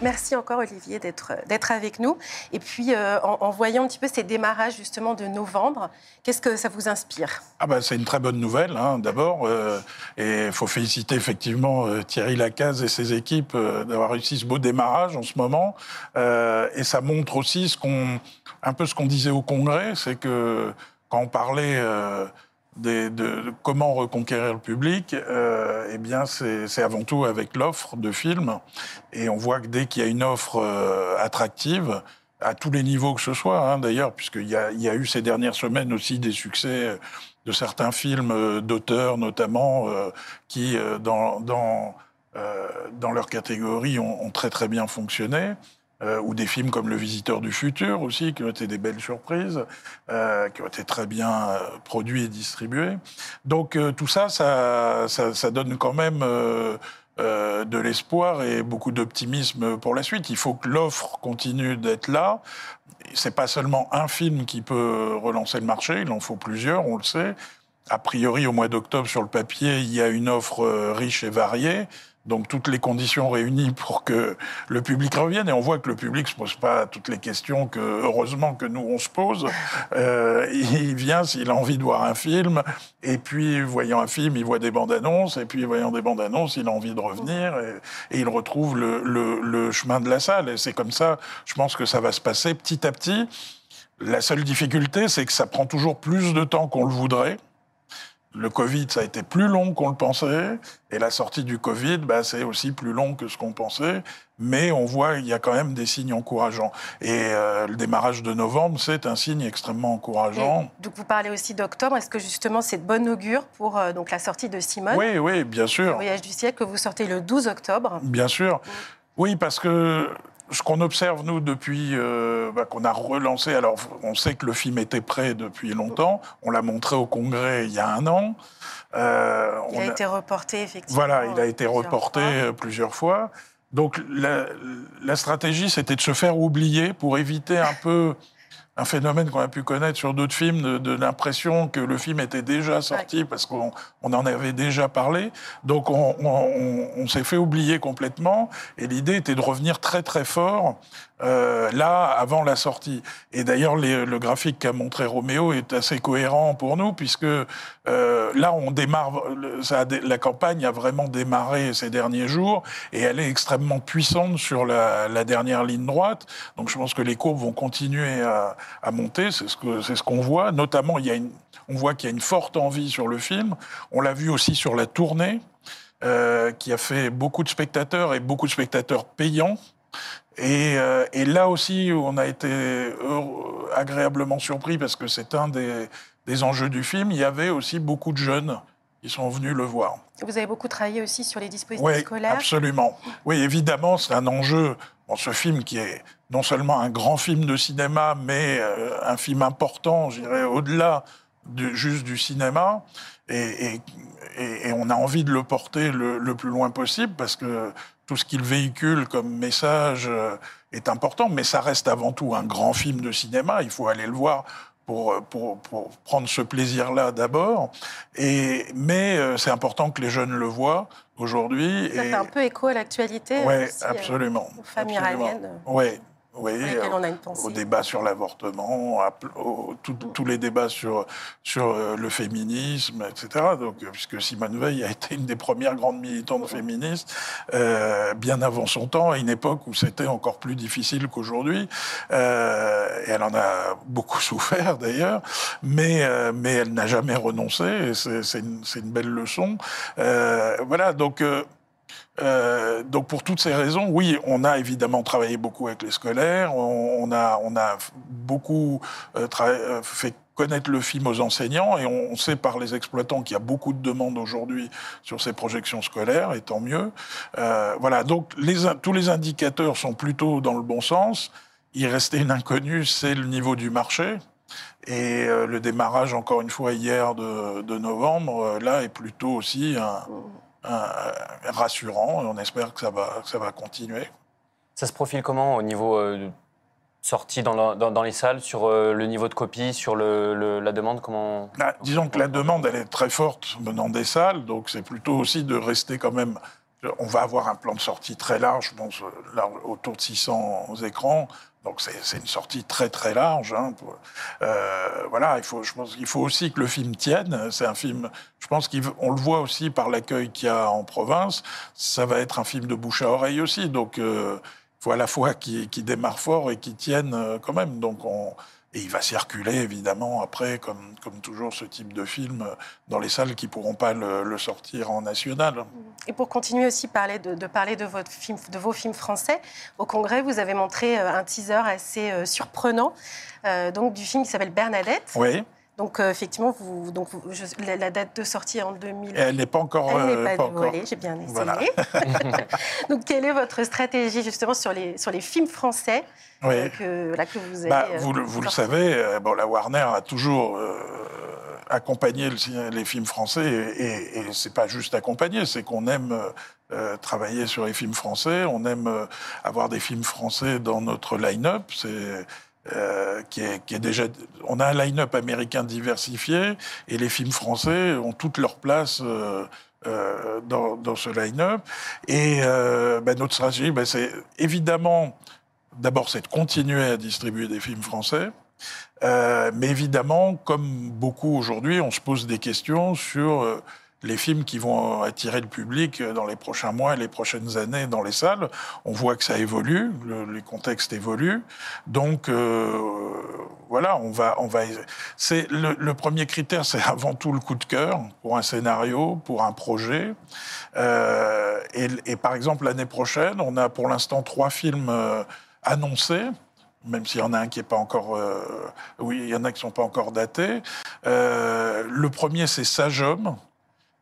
Merci encore Olivier d'être avec nous. Et puis euh, en, voyant un petit peu ces démarrages justement de novembre, qu'est-ce que ça vous inspire? Ah bah, C'est une très bonne nouvelle hein, d'abord. Euh, et il faut féliciter effectivement euh, Thierry Lacaze et ses équipes d'avoir réussi ce beau démarrage en ce moment. et ça montre aussi ce qu'on, un peu ce qu'on disait au Congrès, c'est que quand on parlait de, comment reconquérir le public, euh, eh bien, c'est avant tout avec l'offre de films. Et on voit que dès qu'il y a une offre euh, attractive, à tous les niveaux que ce soit, hein, d'ailleurs, puisqu'il y, y, a eu ces dernières semaines aussi des succès de certains films euh, d'auteurs, notamment, qui, dans, dans, dans leur catégorie, ont, ont, très très bien fonctionné. Euh, ou des films comme Le Visiteur du Futur aussi, qui ont été des belles surprises, euh, qui ont été très bien euh, produits et distribués. Donc tout ça ça, ça, ça, donne quand même de l'espoir et beaucoup d'optimisme pour la suite. Il faut que l'offre continue d'être là. C'est pas seulement un film qui peut relancer le marché, il en faut plusieurs, on le sait. A priori, au mois d'octobre, sur le papier, il y a une offre riche et variée. Donc toutes les conditions réunies pour que le public revienne. Et on voit que le public ne se pose pas toutes les questions que, heureusement, que nous, on se pose. Euh, il vient s'il a envie de voir un film. Et puis, voyant un film, il voit des bandes annonces. Et puis, voyant des bandes annonces, il a envie de revenir. Et, il retrouve le, le chemin de la salle. Et c'est comme ça, je pense que ça va se passer petit à petit. La seule difficulté, c'est que ça prend toujours plus de temps qu'on le voudrait le Covid, ça a été plus long qu'on le pensait, et la sortie du Covid, bah, c'est aussi plus long que ce qu'on pensait, mais on voit qu'il y a quand même des signes encourageants. Et euh, le démarrage de novembre, c'est un signe extrêmement encourageant. donc vous parlez aussi d'octobre, est-ce que justement c'est de bonne augure pour euh, donc la sortie de Simone Oui, oui, bien sûr. Le voyage du siècle que vous sortez le 12 octobre. Bien sûr. Oui, parce que ce qu'on observe, nous, depuis euh, bah, qu'on a relancé, alors on sait que le film était prêt depuis longtemps, on l'a montré au Congrès il y a un an. Euh, il a, été reporté, effectivement. Voilà, il a été reporté euh, plusieurs fois. Donc la, la stratégie, c'était de se faire oublier pour éviter un peu un phénomène qu'on a pu connaître sur d'autres films, de, l'impression que le film était déjà sorti parce qu'on en avait déjà parlé. Donc on s'est fait oublier complètement et l'idée était de revenir très très fort euh, là, avant la sortie. Et d'ailleurs, le graphique qu'a montré Roméo est assez cohérent pour nous, puisque euh, là, on démarre, la campagne a vraiment démarré ces derniers jours, et elle est extrêmement puissante sur la, dernière ligne droite. Donc, je pense que les courbes vont continuer à, monter. C'est ce c'est ce qu'on voit. Notamment, il y a une, on voit qu'il y a une forte envie sur le film. On l'a vu aussi sur la tournée. Euh, qui a fait beaucoup de spectateurs et beaucoup de spectateurs payants. Euh, et, là aussi, on a été agréablement surpris parce que c'est un des, enjeux du film. Il y avait aussi beaucoup de jeunes qui sont venus le voir. Vous avez beaucoup travaillé aussi sur les dispositifs oui, scolaires Absolument. Oui, évidemment, c'est un enjeu. Dans ce film qui est non seulement un grand film de cinéma, mais euh, un film important, je dirais, au-delà juste du cinéma. Et, on a envie de le porter le, le plus loin possible parce que tout ce qu'il véhicule comme message euh, est important, mais ça reste avant tout un grand film de cinéma. Il faut aller le voir pour, pour, pour prendre ce plaisir-là d'abord. Et, mais euh, c'est important que les jeunes le voient aujourd'hui. Ça fait un peu écho à l'actualité. Oui, absolument. aux familles iraniennes. Oui, oui, euh, au débat sur l'avortement, tous les débats sur, sur euh, le féminisme, etc. Donc, euh, puisque Simone Veil a été une des premières grandes militantes féministes, bien avant son temps, à une époque où c'était encore plus difficile qu'aujourd'hui. et elle en a beaucoup souffert d'ailleurs, mais, mais elle n'a jamais renoncé. C'est une, une, belle leçon. voilà, donc euh, donc pour toutes ces raisons, oui, on a évidemment travaillé beaucoup avec les scolaires, on, a, on a beaucoup euh, euh, fait connaître le film aux enseignants et on sait par les exploitants qu'il y a beaucoup de demandes aujourd'hui sur ces projections scolaires et tant mieux. voilà, donc les, tous les indicateurs sont plutôt dans le bon sens. Il restait une inconnue, c'est le niveau du marché. Et le démarrage, encore une fois, hier de, de novembre, là, est plutôt aussi un, euh, rassurant. Et on espère que ça va, ça va continuer. Ça se profile comment au niveau euh, sortie dans, dans, les salles, sur euh, le niveau de copie, sur le, la demande comment... Bah, disons que la demande, elle est très forte venant des salles, donc c'est plutôt aussi de rester quand même on va avoir un plan de sortie très large, je pense, là, autour de 600 écrans. Donc c'est une sortie très très large. Hein, euh, voilà, il faut, je pense qu'il faut aussi que le film tienne. C'est un film, je pense qu'on le voit aussi par l'accueil qu'il y a en province. Ça va être un film de bouche à oreille aussi. Donc euh, il faut à la fois qu'il démarre fort et qu'il tienne euh, quand même. Donc on, et il va circuler, évidemment, après, comme, comme toujours, ce type de film dans les salles qui ne pourront pas le, sortir en national. Et pour continuer aussi parler de, de, parler de, votre film, de vos films français, au Congrès, vous avez montré euh, un teaser assez euh, surprenant euh, donc, du film qui s'appelle Bernadette. Oui. Donc, effectivement, vous, donc, la, date de sortie en 2000. elle n'est pas encore. Elle n'est pas, dévoilée, j'ai bien essayé. donc, quelle est votre stratégie, justement, sur les, sur les films français oui. que, là, que vous bah, avez. vous, vous le savez, euh, bon, la Warner a toujours euh, accompagné les films français et, et, c'est pas juste accompagner, c'est qu'on aime euh, travailler sur les films français, on aime avoir des films français dans notre line-up. C'est est, qui, est, déjà. On a un line-up américain diversifié et les films français ont toute leur place. dans, dans, ce line-up. Et bah, notre stratégie, bah, c'est évidemment d'abord, c'est de continuer à distribuer des films français. Euh, mais évidemment, comme beaucoup aujourd'hui, on se pose des questions sur euh, les films qui vont attirer le public dans les prochains mois et les prochaines années dans les salles. On voit que ça évolue, le, les contextes évoluent. Donc euh, voilà, on va, on va. C'est le, premier critère, c'est avant tout le coup de cœur pour un scénario, pour un projet. Euh, et, par exemple, l'année prochaine, on a pour l'instant trois films euh, annoncé, même s'il y en a un qui n'est pas encore, euh, oui, il y en a qui sont pas encore datés. Euh, le premier, c'est Sage Homme,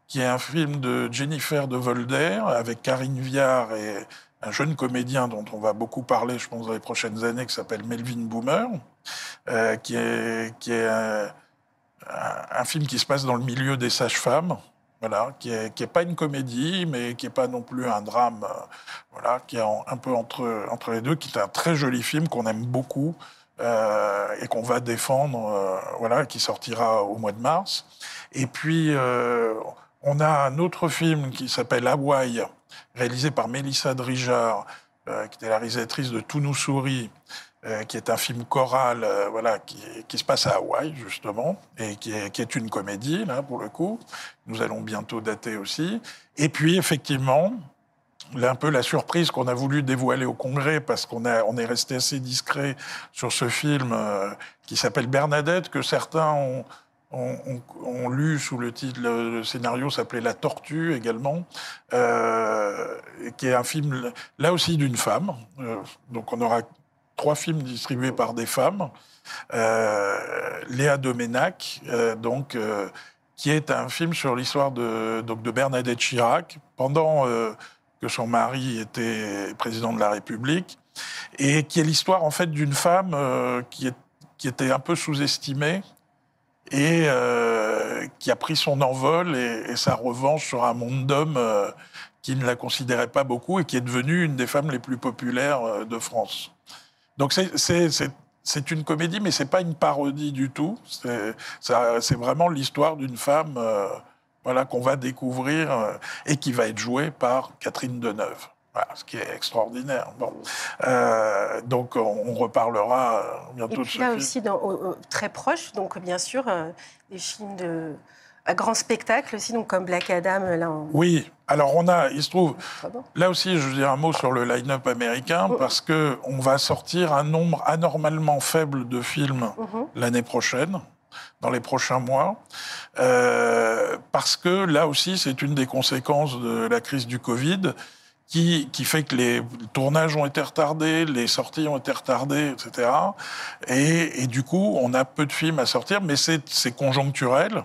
qui est un film de Jennifer de Volder avec Karine Viard et un jeune comédien dont on va beaucoup parler, je pense, dans les prochaines années, qui s'appelle Melvin Boomer, euh, qui est, qui est un, un, film qui se passe dans le milieu des sages-femmes voilà, qui n'est qui est pas une comédie, mais qui n'est pas non plus un drame, euh, voilà, qui est un peu entre, entre les deux, qui est un très joli film qu'on aime beaucoup euh, et qu'on va défendre, euh, voilà, qui sortira au mois de mars. Et puis, euh, on a un autre film qui s'appelle Hawaii, réalisé par Mélissa Drijard, euh, qui était la réalisatrice de Tout nous sourit, euh, qui est un film choral, euh, voilà, qui, se passe à Hawaï justement, et qui est, une comédie là pour le coup. Nous allons bientôt dater aussi. Et puis effectivement, un peu la surprise qu'on a voulu dévoiler au Congrès parce qu'on on est resté assez discret sur ce film qui s'appelle Bernadette que certains ont on, on, on, lu sous le titre, le, scénario s'appelait La Tortue également, euh, qui est un film là aussi d'une femme. Euh, donc on aura trois films distribués par des femmes. Euh, Léa Doménac, euh, donc, qui est un film sur l'histoire de, de Bernadette Chirac pendant que son mari était président de la République, et qui est l'histoire en fait d'une femme qui, est, qui, était un peu sous-estimée et euh, qui a pris son envol et, sa revanche sur un monde d'hommes qui ne la considérait pas beaucoup et qui est devenue une des femmes les plus populaires de France. Donc c'est une comédie, mais c'est pas une parodie du tout. C'est vraiment l'histoire d'une femme euh, voilà, qu'on va découvrir euh, et qui va être jouée par Catherine Deneuve. Voilà, ce qui est extraordinaire. Bon. Euh, donc, on, reparlera bientôt et puis de ce là film. aussi, dans, au, très proche, donc bien sûr, euh, des films de à grand spectacle aussi, donc comme Black Adam. Là, on... Oui, alors on a, il se trouve, bon? là aussi, je veux dire un mot sur le line-up américain, oh. parce que on va sortir un nombre anormalement faible de films mm -hmm. l'année prochaine dans les prochains mois, euh, parce que là aussi, c'est une des conséquences de la crise du Covid qui, qui, fait que les tournages ont été retardés, les sorties ont été retardées, etc. Et, et, du coup, on a peu de films à sortir, mais c'est conjoncturel.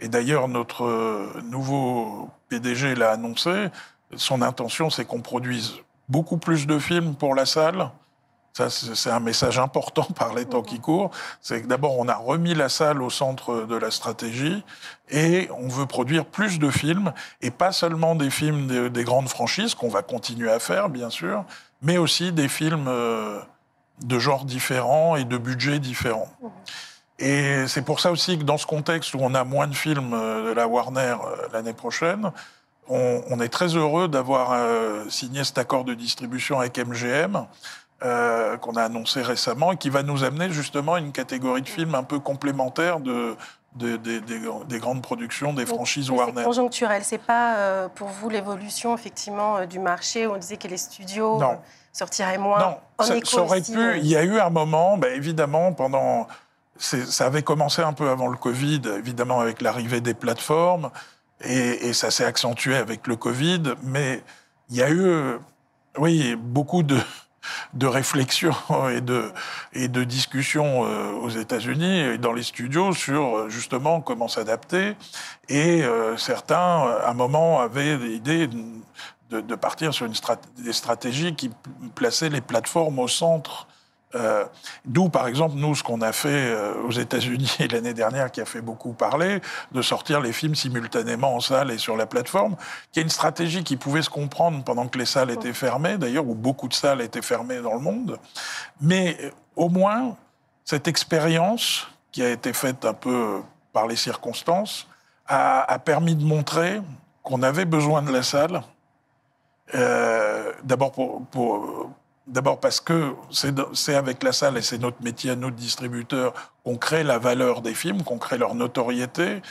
Et d'ailleurs, notre nouveau PDG l'a annoncé. Son intention, c'est qu'on produise beaucoup plus de films pour la salle ça, c'est un message important par les temps qui courent. C'est que d'abord, on a remis la salle au centre de la stratégie et on veut produire plus de films et pas seulement des films des, des grandes franchises qu'on va continuer à faire, bien sûr, mais aussi des films euh, de genres différents et de budgets différents. Et c'est pour ça aussi que dans ce contexte où on a moins de films de la Warner l'année prochaine, on, est très heureux d'avoir euh, signé cet accord de distribution avec MGM. Euh, qu'on a annoncé récemment et qui va nous amener justement à une catégorie de films un peu complémentaire de, de- de- des- des grandes productions des Donc, franchises Warner. C'est conjoncturel. C'est pas euh, pour vous l'évolution effectivement euh, du marché où on disait que les studios Non. sortiraient moins. Non, en ça, aurait aussi, pu. Il y a eu un moment, bah, évidemment, pendant. Ça avait commencé un peu avant le Covid, évidemment, avec l'arrivée des plateformes, et, et ça s'est accentué avec le Covid, mais il y a eu, oui, beaucoup de, de réflexions et de, et de discussions euh, aux États-Unis et dans les studios sur euh, justement comment s'adapter. Et euh, certains, à un moment, avaient l'idée de, partir sur une des stratégies qui plaçaient les plateformes au centre. Euh, D'où, par exemple, nous, ce qu'on a fait euh, aux États-Unis l'année dernière, qui a fait beaucoup parler, de sortir les films simultanément en salle et sur la plateforme, qui est une stratégie qui pouvait se comprendre pendant que les salles étaient fermées, d'ailleurs, où beaucoup de salles étaient fermées dans le monde. Mais euh, au moins, cette expérience qui a été faite un peu par les circonstances a, permis de montrer qu'on avait besoin de la salle. D'abord pour- D'abord parce que c'est de- avec la salle et c'est notre métier à notre distributeurs qu'on crée la valeur des films, qu'on crée leur notoriété.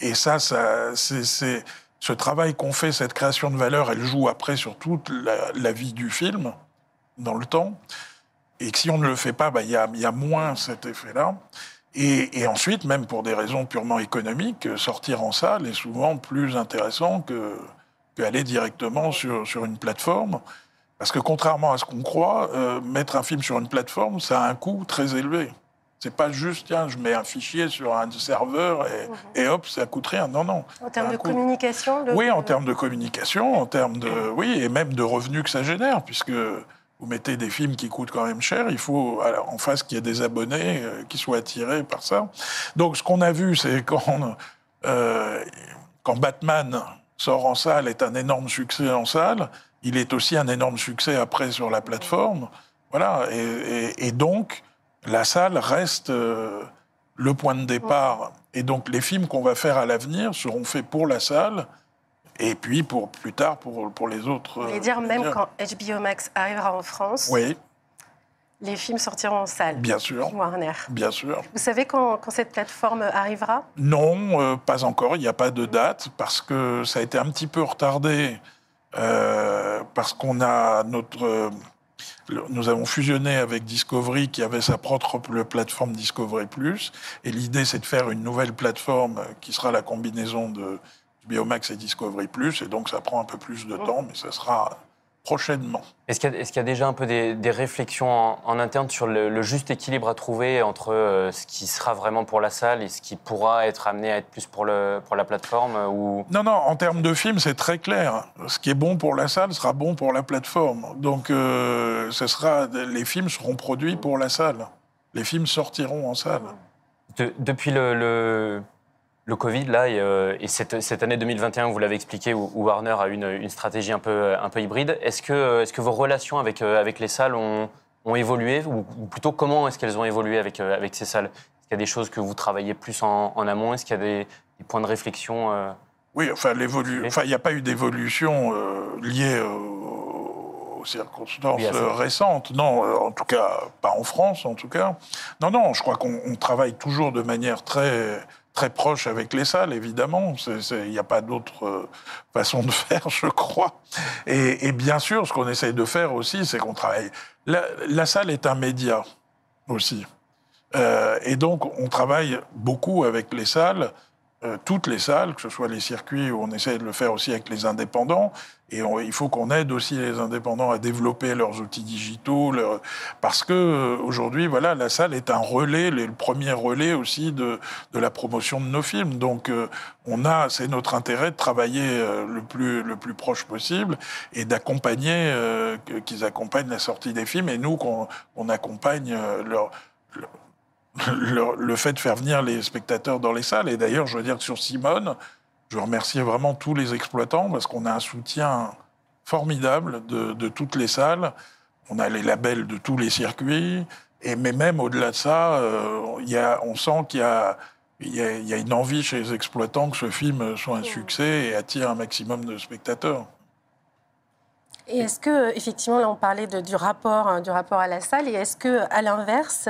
Et ça, ce travail qu'on fait, cette création de valeur, elle joue après sur toute la, vie du film, dans le temps. Et que si on ne le fait pas, bah, il y, a, moins cet effet-là. Et, ensuite, même pour des raisons purement économiques, sortir en salle est souvent plus intéressant que qu'aller directement sur une plateforme. Parce que contrairement à ce qu'on croit, euh, mettre un film sur une plateforme, ça a un coût très élevé. C'est pas juste, tiens, je mets un fichier sur un serveur et, et hop, ça coûte rien. Non, non. En termes de coût. communication Oui, en termes de communication, en termes de, oui, et même de revenus que ça génère, puisque vous mettez des films qui coûtent quand même cher, il faut alors, en face qu'il y ait des abonnés euh, qui soient attirés par ça. Donc, ce qu'on a vu, c'est quand, euh, quand Batman sort en salle, est un énorme succès en salle, il est aussi un énorme succès après sur la plateforme. Voilà, et, et- et donc, la salle reste euh, le point de départ. Et donc, les films qu'on va faire à l'avenir seront faits pour la salle, et puis pour plus tard pour, pour les autres. Vous voulez dire, même quand HBO Max arrivera en France, Oui, les films sortiront en salle. bien sûr, Warner. bien sûr. Vous savez quand, quand cette plateforme arrivera? Non, euh, pas encore. Il n'y a pas de date parce que ça a été un petit peu retardé euh, parce qu'on a notre. euh, nous avons fusionné avec Discovery qui avait sa propre pl- plateforme Discovery Plus et l'idée c'est de faire une nouvelle plateforme qui sera la combinaison de Biomax et Discovery Plus et donc ça prend un peu plus de temps mais ça sera prochainement. Est-ce qu'il y, a- y déjà un peu des, des réflexions en, en interne sur le, le juste équilibre à trouver entre euh, ce qui sera vraiment pour la salle et ce qui pourra être amené à être plus pour, le, pour la plateforme ou... Non, non, en termes de film, c'est très clair. Ce qui est bon pour la salle sera bon pour la plateforme. Donc, euh, ce sera, les films seront produits pour la salle. Les films sortiront en salle. De- depuis le, le, le Covid, là, et, euh, et cette, cette année 2021, vous l'avez expliqué, où, où Warner a une, une stratégie un peu, un peu hybride, est-ce que, est que vos relations avec, euh, avec les salles ont, ont évolué ou, ou plutôt, comment est-ce qu'elles ont évolué avec, euh, avec ces salles? Est-ce qu'il y a des choses que vous travaillez plus en, en amont? Est-ce qu'il y a des, des points de réflexion euh, Oui, enfin, Oui. enfin, il n'y a pas eu d'évolution euh, liée circonstances Oui, euh, récentes. Non, euh, en tout cas, pas en France, en tout cas. Non, non, je crois qu'on on travaille toujours de manière très très proche avec les salles, évidemment. Il n'y a pas d'autre euh, façon de faire, je crois. Et, bien sûr, ce qu'on essaye de faire aussi, c'est qu'on travaille. La, la salle est un média aussi. Euh, et donc, on travaille beaucoup avec les salles, euh, toutes les salles, que ce soit les circuits, où on essaie de le faire aussi avec les indépendants. Et il faut qu'on aide aussi les indépendants à développer leurs outils digitaux, parce que euh, aujourd'hui, voilà, la salle est un relais, le premier relais aussi de, de la promotion de nos films. Donc, euh, on a, c'est notre intérêt de travailler le plus le plus proche possible et d'accompagner, qu'ils accompagnent la sortie des films et nous qu'on on accompagne leur le, le fait de faire venir les spectateurs dans les salles. Et d'ailleurs, je veux dire que sur Simone, je remercie vraiment tous les exploitants parce qu'on a un soutien formidable de, de toutes les salles. On a les labels de tous les circuits. Et mais même au-delà de ça, euh, y a, on sent qu'il y a y, a, il y, a, une envie chez les exploitants que ce film soit un succès et attire un maximum de spectateurs. Et est-ce que, effectivement, là, on parlait de, du, rapport, hein, du rapport à la salle, et est-ce que, à l'inverse,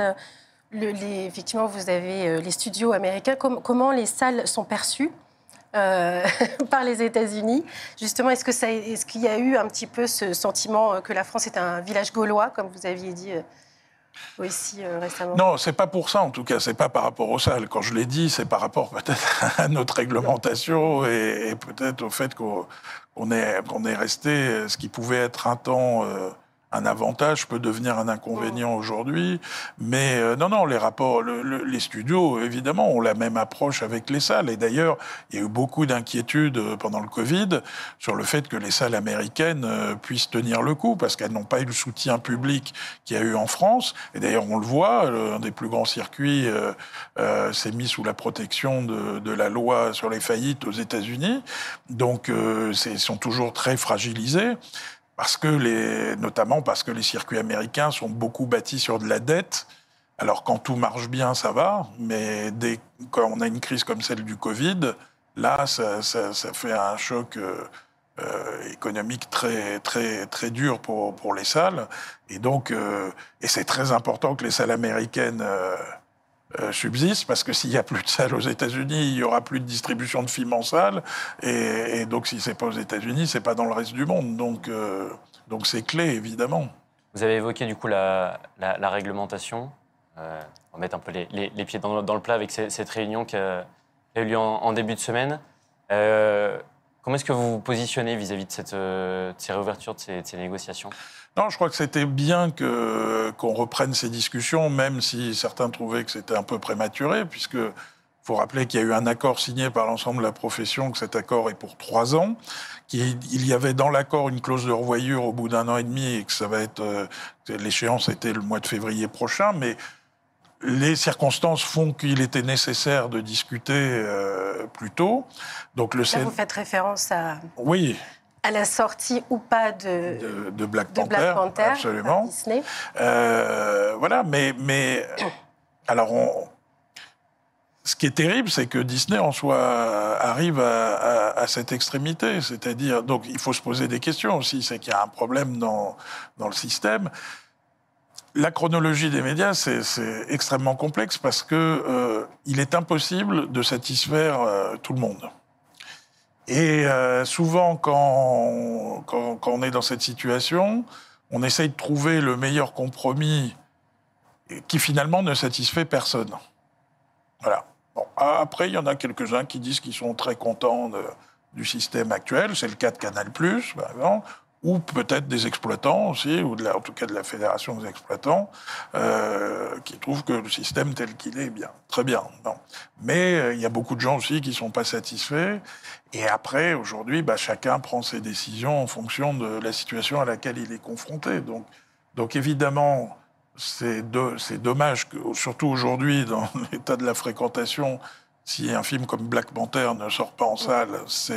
effectivement, vous avez euh, les studios américains, com comment les salles sont perçues euh, par les États-Unis? Justement, est-ce qu'il y a eu un petit peu ce sentiment que la France est un village gaulois, comme vous aviez dit euh, aussi euh, récemment? Non, c'est pas pour ça en tout cas, c'est pas par rapport aux salles. Quand je l'ai dit, c'est par rapport peut-être à notre réglementation et, peut-être au fait qu'on est, qu'on est resté ce qui pouvait être un temps. Euh, un avantage peut devenir un inconvénient aujourd'hui. Mais euh, non, non, les rapports, le, le, les studios, évidemment, ont la même approche avec les salles. Et d'ailleurs, il y a eu beaucoup d'inquiétudes euh, pendant le Covid sur le fait que les salles américaines euh, puissent tenir le coup, parce qu'elles n'ont pas eu le soutien public qu'il y a eu en France. Et d'ailleurs, on le voit, un des plus grands circuits euh, euh, s'est mis sous la protection de, de, la loi sur les faillites aux États-Unis. Donc, euh, ils sont toujours très fragilisés parce que les, notamment parce que les circuits américains sont beaucoup bâtis sur de la dette. Alors quand tout marche bien, ça va, mais dès quand on a une crise comme celle du Covid, là, ça, ça, ça fait un choc euh, euh, économique très très très dur pour pour les salles. Et donc, euh, et c'est très important que les salles américaines euh, euh, subsiste, parce que s'il n'y a plus de salles aux États-Unis, il n'y aura plus de distribution de films en salle. Et, donc, si c'est pas aux États-Unis, c'est pas dans le reste du monde. Donc, euh, donc c'est clé, évidemment. Vous avez évoqué du coup la, réglementation. Euh, on va mettre un peu les, pieds dans, le plat avec cette réunion qui a, eu lieu en, début de semaine. Comment est-ce que vous vous positionnez vis-à-vis -vis de, de ces réouvertures, de ces négociations? Non, je crois que c'était bien que qu'on reprenne ces discussions, même si certains trouvaient que c'était un peu prématuré, puisque faut rappeler qu'il y a eu un accord signé par l'ensemble de la profession, que cet accord est pour trois ans, qu'il y avait dans l'accord une clause de revoyure au bout d'un an et demi et que ça va être euh, l'échéance était le mois de février prochain, mais les circonstances font qu'il était nécessaire de discuter euh, plus tôt. Donc le Là, vous faites référence à oui à la sortie ou pas de, de, de Black, de Panther, Black Panther, absolument. Disney. Euh, voilà, mais, mais alors on, ce qui est terrible, c'est que Disney en soi arrive à, à, à cette extrémité, c'est-à-dire donc il faut se poser des questions aussi, c'est qu'il y a un problème dans dans le système. La chronologie des médias, c'est extrêmement complexe parce que euh, il est impossible de satisfaire euh, tout le monde. Et euh, souvent, quand, on est dans cette situation, on essaye de trouver le meilleur compromis qui finalement ne satisfait personne. Voilà. Après, il y en a quelques-uns qui disent qu'ils sont très contents du système actuel. C'est le cas de Canal+, par exemple ou peut-être des exploitants aussi, ou en tout cas de la fédération des exploitants, euh, qui trouvent que le système tel qu'il est bien, très bien. Non. Mais euh, il y a beaucoup de gens aussi qui sont pas satisfaits. Et après, aujourd'hui, bah, chacun prend ses décisions en fonction de la situation à laquelle il est confronté. Donc, donc évidemment, c'est do dommage que, surtout aujourd'hui, dans l'état de la fréquentation, si un film comme Black Panther ne sort pas en salle, ça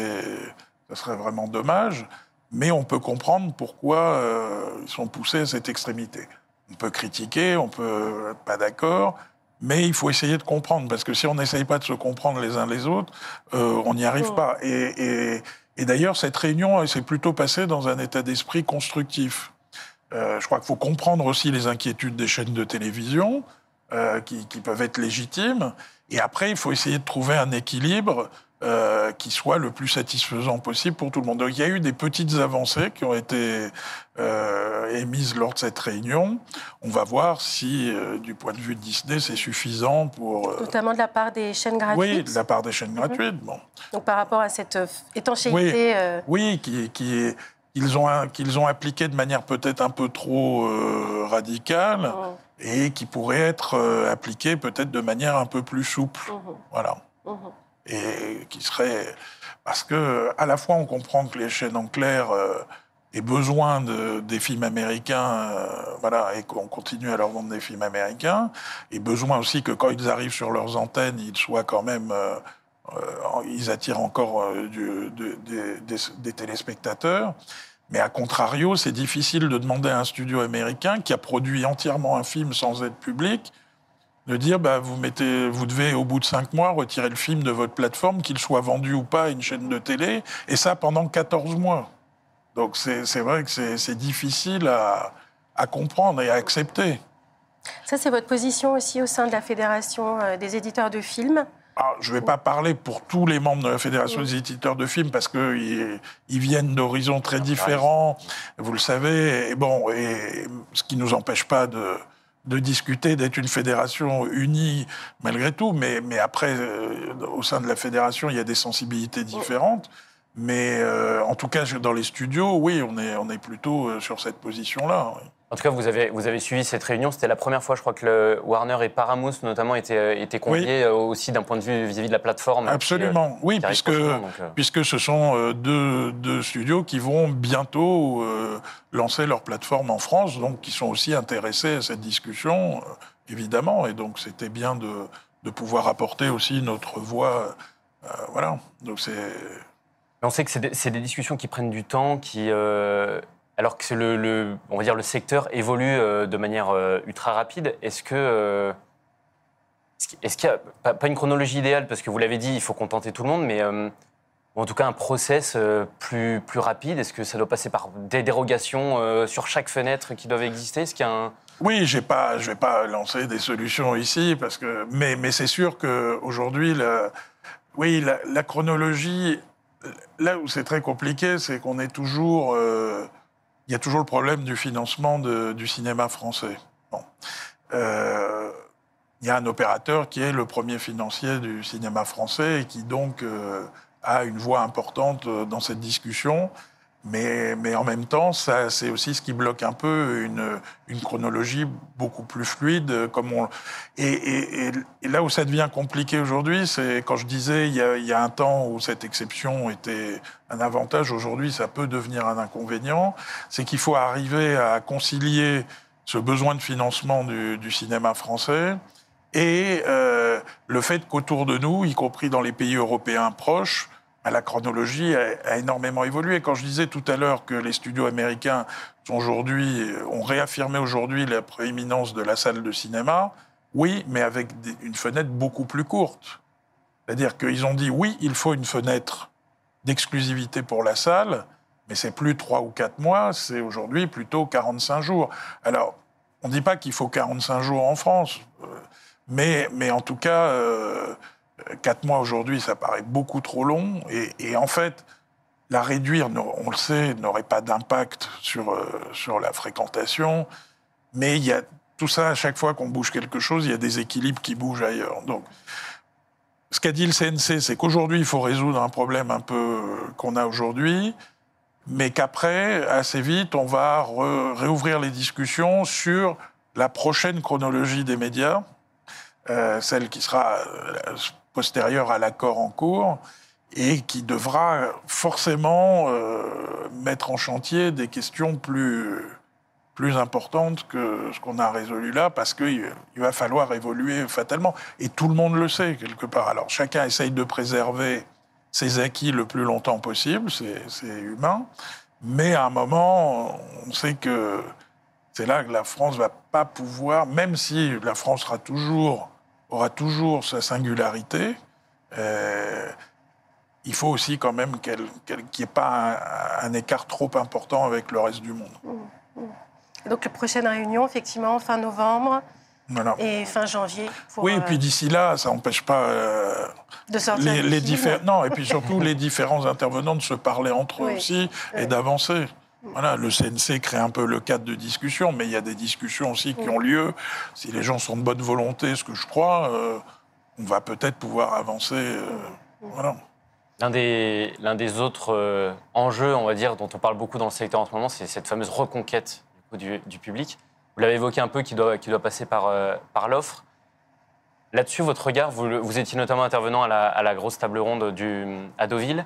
serait vraiment dommage mais on peut comprendre pourquoi euh, ils sont poussés à cette extrémité. On peut critiquer, on peut être pas d'accord, mais il faut essayer de comprendre, parce que si on n'essaye pas de se comprendre les uns les autres, euh, on n'y arrive pas. Et, et, et d'ailleurs, cette réunion s'est plutôt passée dans un état d'esprit constructif. Euh, je crois qu'il faut comprendre aussi les inquiétudes des chaînes de télévision, qui, qui peuvent être légitimes, et après, il faut essayer de trouver un équilibre euh, qui soit le plus satisfaisant possible pour tout le monde. Donc, il y a eu des petites avancées qui ont été euh, émises lors de cette réunion. On va voir si, euh, du point de vue de Disney, c'est suffisant pour... Notamment de la part des chaînes gratuites Oui, de la part des chaînes gratuites. Bon. Donc par rapport à cette étanchéité... Oui, oui qui, qui qu'ils ont, qu'ils ont appliqué de manière peut-être un peu trop euh, radicale oh. et qui pourrait être euh, appliquée peut-être de manière un peu plus souple. Oh. Voilà. Oh et qui serait parce que à la fois on comprend que les chaînes en clair euh, aient besoin de, des films américains, euh, voilà, et qu'on continue à leur vendre des films américains, et besoin aussi que quand ils arrivent sur leurs antennes, ils soient quand même, euh, ils attirent encore des, des téléspectateurs. Mais à contrario, c'est difficile de demander à un studio américain qui a produit entièrement un film sans aide publique de dire bah, vous, mettez, vous devez, au bout de cinq mois, retirer le film de votre plateforme, qu'il soit vendu ou pas à une chaîne de télé, et ça pendant 14 mois. Donc c'est vrai que c'est difficile à, à, comprendre et à accepter. Ça, c'est votre position aussi au sein de la Fédération euh, des éditeurs de films? Ah, je ne vais pas parler pour tous les membres de la Fédération des éditeurs de films parce qu'ils ils viennent d'horizons très différents, vous le savez. Et bon, et ce qui ne nous empêche pas de, de discuter, d'être une fédération unie malgré tout. Mais, mais après, euh, au sein de la fédération, il y a des sensibilités différentes. Mais euh, en tout cas, dans les studios, oui, on est, on est plutôt euh, sur cette position-là. En tout cas, vous avez, vous avez suivi cette réunion. C'était la première fois, je crois, que le Warner et Paramount, notamment, étaient, étaient conviés aussi d'un point de vue vis-à-vis de la plateforme. Absolument, oui, puisque, puisque ce sont deux, deux, studios qui vont bientôt lancer leur plateforme en France, donc qui sont aussi intéressés à cette discussion, évidemment. Et donc, c'était bien de, de, pouvoir apporter aussi notre voix. voilà. Donc, c'est on sait que c'est des, des, discussions qui prennent du temps, qui, euh, alors que le, le, on va dire le secteur évolue euh, de manière euh, ultra rapide. Est-ce que est-ce qu'il n'y a pas, une chronologie idéale? Parce que vous l'avez dit, il faut contenter tout le monde, mais en tout cas un process plus plus rapide. Est-ce que ça doit passer par des dérogations sur chaque fenêtre qui doivent exister? Est-ce qu'il y a un oui, j'ai pas, je vais pas lancer des solutions ici parce que, mais, mais c'est sûr qu'aujourd'hui, oui, la, la chronologie là où c'est très compliqué, c'est qu'on est toujours. Euh, il y a toujours le problème du financement du cinéma français. Euh, il y a un opérateur qui est le premier financier du cinéma français et qui donc euh, a une voix importante dans cette discussion. Mais, mais en même temps, c'est aussi ce qui bloque un peu une, une chronologie beaucoup plus fluide. Comme on, et, et, et, là où ça devient compliqué aujourd'hui, c'est quand je disais il y, a, il y, a, un temps où cette exception était un avantage, aujourd'hui ça peut devenir un inconvénient, c'est qu'il faut arriver à concilier ce besoin de financement du, du cinéma français et euh, le fait qu'autour de nous, y compris dans les pays européens proches, la chronologie a, énormément évolué. Quand je disais tout à l'heure que les studios américains aujourd'hui ont réaffirmé aujourd'hui la prééminence de la salle de cinéma, oui, mais avec une fenêtre beaucoup plus courte. C'est-à-dire qu'ils ont dit oui, il faut une fenêtre d'exclusivité pour la salle, mais c'est plus trois ou quatre mois, c'est aujourd'hui plutôt 45 jours. Alors, on ne dit pas qu'il faut 45 jours en France, euh, mais, mais en tout cas, euh, Quatre mois aujourd'hui, ça paraît beaucoup trop long. Et, en fait, la réduire, on le sait, n'aurait pas d'impact sur, euh, sur la fréquentation. Mais il y a tout ça, à chaque fois qu'on bouge quelque chose, il y a des équilibres qui bougent ailleurs. Donc, ce qu'a dit le CNC, c'est qu'aujourd'hui, il faut résoudre un problème un peu qu'on a aujourd'hui, mais qu'après, assez vite, on va réouvrir les discussions sur la prochaine chronologie des médias, euh, celle qui sera euh, postérieure à l'accord en cours et qui devra forcément euh, mettre en chantier des questions plus, plus importantes que ce qu'on a résolu là, parce qu'il va falloir évoluer fatalement. Et tout le monde le sait, quelque part. Alors chacun essaye de préserver ses acquis le plus longtemps possible, c'est humain, mais à un moment, on sait que c'est là que la France va pas pouvoir, même si la France sera toujours aura toujours sa singularité. Euh, il faut aussi quand même qu'il n'y ait pas un, écart trop important avec le reste du monde. Mmh, mmh. Donc la prochaine réunion, effectivement, fin novembre. Et fin janvier. oui, et puis euh, d'ici là, ça n'empêche pas euh, de sortir les, les différents. Non, et puis surtout les différents intervenants de se parler entre eux aussi et d'avancer. Voilà, le CNC crée un peu le cadre de discussion, mais il y a des discussions aussi qui ont lieu. Si les gens sont de bonne volonté, ce que je crois, euh, on va peut-être pouvoir avancer. Euh, voilà. L'un des, l'un des autres euh, enjeux, on va dire, dont on parle beaucoup dans le secteur en ce moment, c'est cette fameuse reconquête du, du, public. Vous l'avez évoqué un peu, qui doit, qui doit passer par, par l'offre. Là-dessus, votre regard, vous, vous, étiez notamment intervenant à la, à la grosse table ronde du, à Deauville.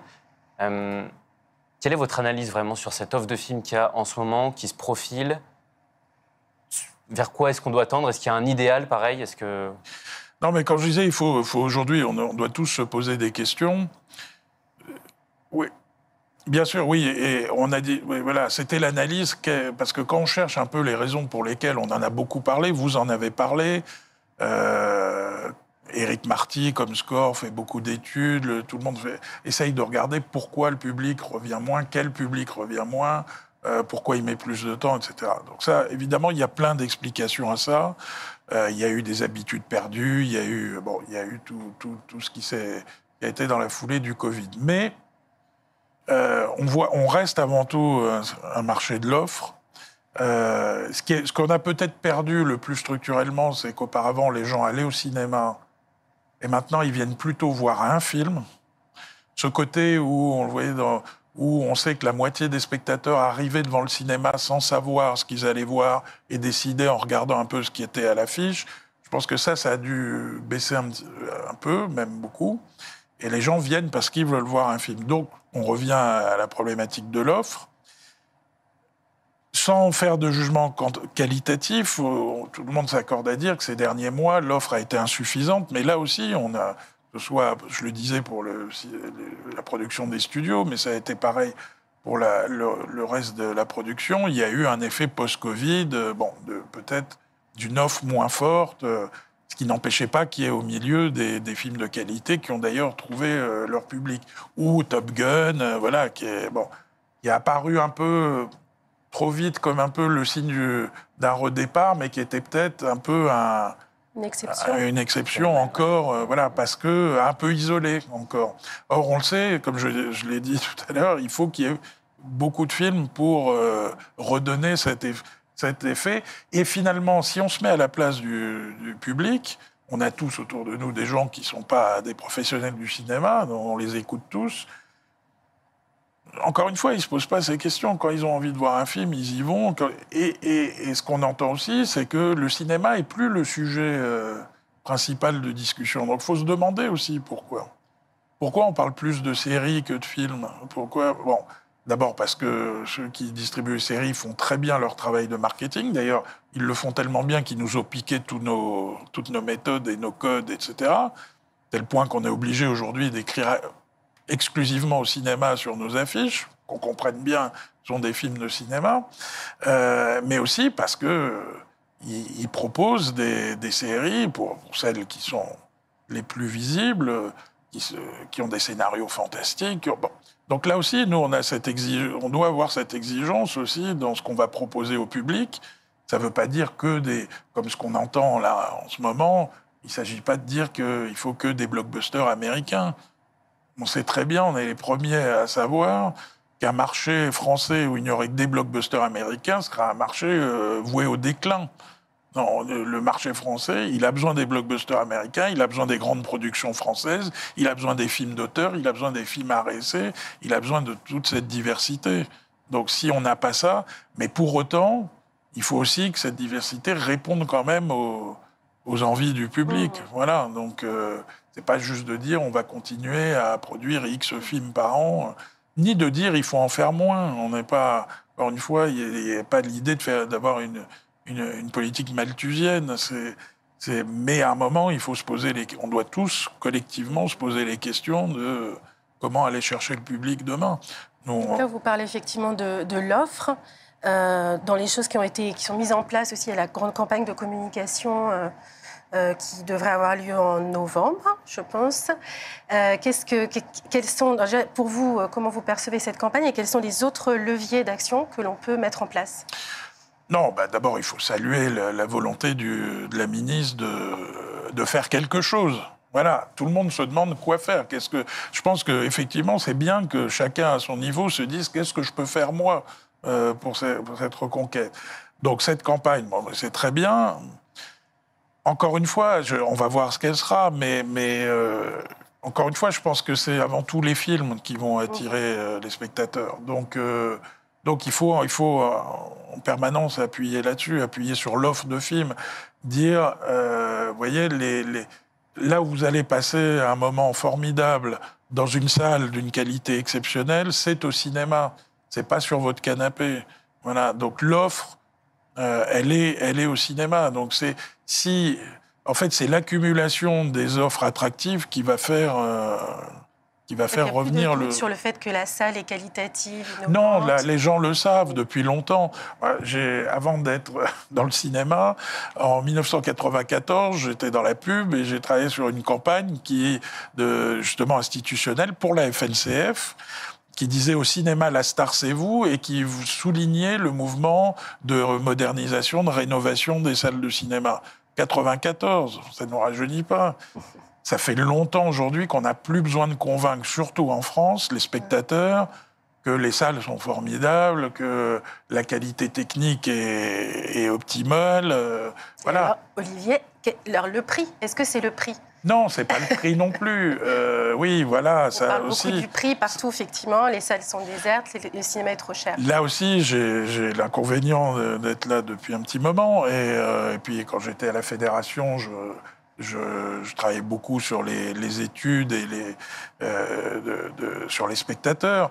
Quelle est votre analyse vraiment sur cette offre de film qu'il y a en ce moment, qui se profile Vers quoi est-ce qu'on doit tendre? Est-ce qu'il y a un idéal pareil? Est-ce que non, mais comme je disais, il faut, faut aujourd'hui, on, doit tous se poser des questions. Euh, oui, bien sûr, oui. Et on a dit, voilà, c'était l'analyse parce que quand on cherche un peu les raisons pour lesquelles on en a beaucoup parlé, vous en avez parlé. Euh, Eric Marty, comme score, fait beaucoup d'études. Tout le monde essaye de regarder pourquoi le public revient moins, quel public revient moins, euh, pourquoi il met plus de temps, etc. Donc ça, évidemment, il y a plein d'explications à ça. Euh, il y a eu des habitudes perdues, il y a eu, bon, il y a eu tout, ce qui, s'est, a été dans la foulée du Covid. Mais euh, on, voit, on reste avant tout un, marché de l'offre. Ce qu'on a peut-être perdu le plus structurellement, c'est qu'auparavant, les gens allaient au cinéma et maintenant, ils viennent plutôt voir un film. Ce côté où on voyait où on sait que la moitié des spectateurs arrivaient devant le cinéma sans savoir ce qu'ils allaient voir et décidaient en regardant un peu ce qui était à l'affiche. Je pense que ça, ça a dû baisser un, un peu, même beaucoup. Et les gens viennent parce qu'ils veulent voir un film. Donc, on revient à la problématique de l'offre. Sans faire de jugement qualitatif, euh, tout le monde s'accorde à dire que ces derniers mois, l'offre a été insuffisante. Mais là aussi, on a, que ce soit, je le disais pour la production des studios, mais ça a été pareil pour le, reste de la production. Il y a eu un effet post-Covid, euh, bon, peut-être d'une offre moins forte, euh, ce qui n'empêchait pas qu'il y ait au milieu des, films de qualité qui ont d'ailleurs trouvé leur public. Ou Top Gun, voilà, qui est, bon, qui est apparu un peu trop vite comme un peu le signe d'un redépart, mais qui était peut-être un peu un, une exception, une exception encore, euh, voilà, parce que un peu isolé encore. Or, on le sait, comme je, je l'ai dit tout à l'heure, il faut qu'il y ait beaucoup de films pour euh, redonner cet, eff cet, effet. Et finalement, si on se met à la place du, du, public, on a tous autour de nous des gens qui ne sont pas des professionnels du cinéma, on les écoute tous encore une fois, ils ne se posent pas ces questions. Quand ils ont envie de voir un film, ils y vont. Et, ce qu'on entend aussi, c'est que le cinéma est plus le sujet euh, principal de discussion. Donc il faut se demander aussi pourquoi. Pourquoi on parle plus de séries que de films? Pourquoi? Bon, d'abord parce que ceux qui distribuent les séries font très bien leur travail de marketing. D'ailleurs, ils le font tellement bien qu'ils nous ont piqué toutes nos méthodes et nos codes, etc. Tel point qu'on est obligé aujourd'hui d'écrire exclusivement au cinéma sur nos affiches, qu'on comprenne bien, sont des films de cinéma, euh, mais aussi parce que euh, proposent des, séries pour, celles qui sont les plus visibles, qui, ont des scénarios fantastiques. Donc là aussi, nous, on, a cette on doit avoir cette exigence aussi dans ce qu'on va proposer au public. Ça ne veut pas dire que des, comme ce qu'on entend là en ce moment, il ne s'agit pas de dire qu'il faut que des blockbusters américains. On sait très bien, on est les premiers à savoir qu'un marché français où il n'y aurait que des blockbusters américains sera un marché euh, voué au déclin. Non, le marché français, il a besoin des blockbusters américains, il a besoin des grandes productions françaises, il a besoin des films d'auteur, il a besoin des films à essai, il a besoin de toute cette diversité. Donc si on n'a pas ça, mais pour autant, il faut aussi que cette diversité réponde quand même aux, aux envies du public. Mmh. Voilà, donc euh, c'est pas juste de dire on va continuer à produire X films par an, ni de dire il faut en faire moins. On n'est pas, encore une fois, il n'y a, pas l'idée d'avoir une, une, politique malthusienne. C'est, mais à un moment, il faut se poser les, on doit tous collectivement se poser les questions de comment aller chercher le public demain. Nous. Là, vous parlez effectivement de, de l'offre. Euh, dans les choses qui ont été, qui sont mises en place aussi à la grande campagne de communication. Euh, euh, qui devrait avoir lieu en novembre, je pense. Euh, qu'est-ce que, que, quels sont, pour vous, euh, comment vous percevez cette campagne et quels sont les autres leviers d'action que l'on peut mettre en place? Non, bah d'abord, il faut saluer la, volonté de la ministre de, faire quelque chose. Voilà, tout le monde se demande quoi faire. Qu'est-ce que je pense que effectivement, c'est bien que chacun à son niveau se dise qu'est-ce que je peux faire moi pour, cette reconquête. Donc cette campagne, c'est très bien encore une fois, on va voir ce qu'elle sera, mais, euh, encore une fois, je pense que c'est avant tout les films qui vont attirer euh, les spectateurs. Donc, euh, il faut, en permanence appuyer là-dessus, appuyer sur l'offre de films, dire, vous voyez, là où vous allez passer un moment formidable dans une salle d'une qualité exceptionnelle, c'est au cinéma, c'est pas sur votre canapé. Voilà, donc l'offre euh, elle, est, elle est au cinéma. Donc c'est si, en fait, c'est l'accumulation des offres attractives qui va faire, euh, qui va faire revenir le. sur le fait que la salle est qualitative. Non, les gens le savent depuis longtemps. J'ai- avant d'être dans le cinéma, en 1994, j'étais dans la pub et j'ai travaillé sur une campagne qui est de, justement institutionnelle pour la FNCF qui disait au cinéma la star c'est vous et qui soulignait le mouvement de modernisation, de rénovation des salles de cinéma. 94, ça ne nous rajeunit pas. Ça fait longtemps aujourd'hui qu'on n'a plus besoin de convaincre, surtout en France, les spectateurs, que les salles sont formidables, que la qualité technique est, optimale. euh, voilà. Olivier, alors, le prix, est-ce que c'est le prix? Non, c'est pas le prix non plus. Euh, oui, voilà, On ça parle aussi. beaucoup du prix partout, effectivement. Les salles sont désertes, le- cinéma est trop cher. Là aussi, j'ai l'inconvénient d'être là depuis un petit moment. Et, euh, et puis, quand j'étais à la fédération, je, je, je travaillais beaucoup sur les, les études et les, euh, de- de- sur les spectateurs.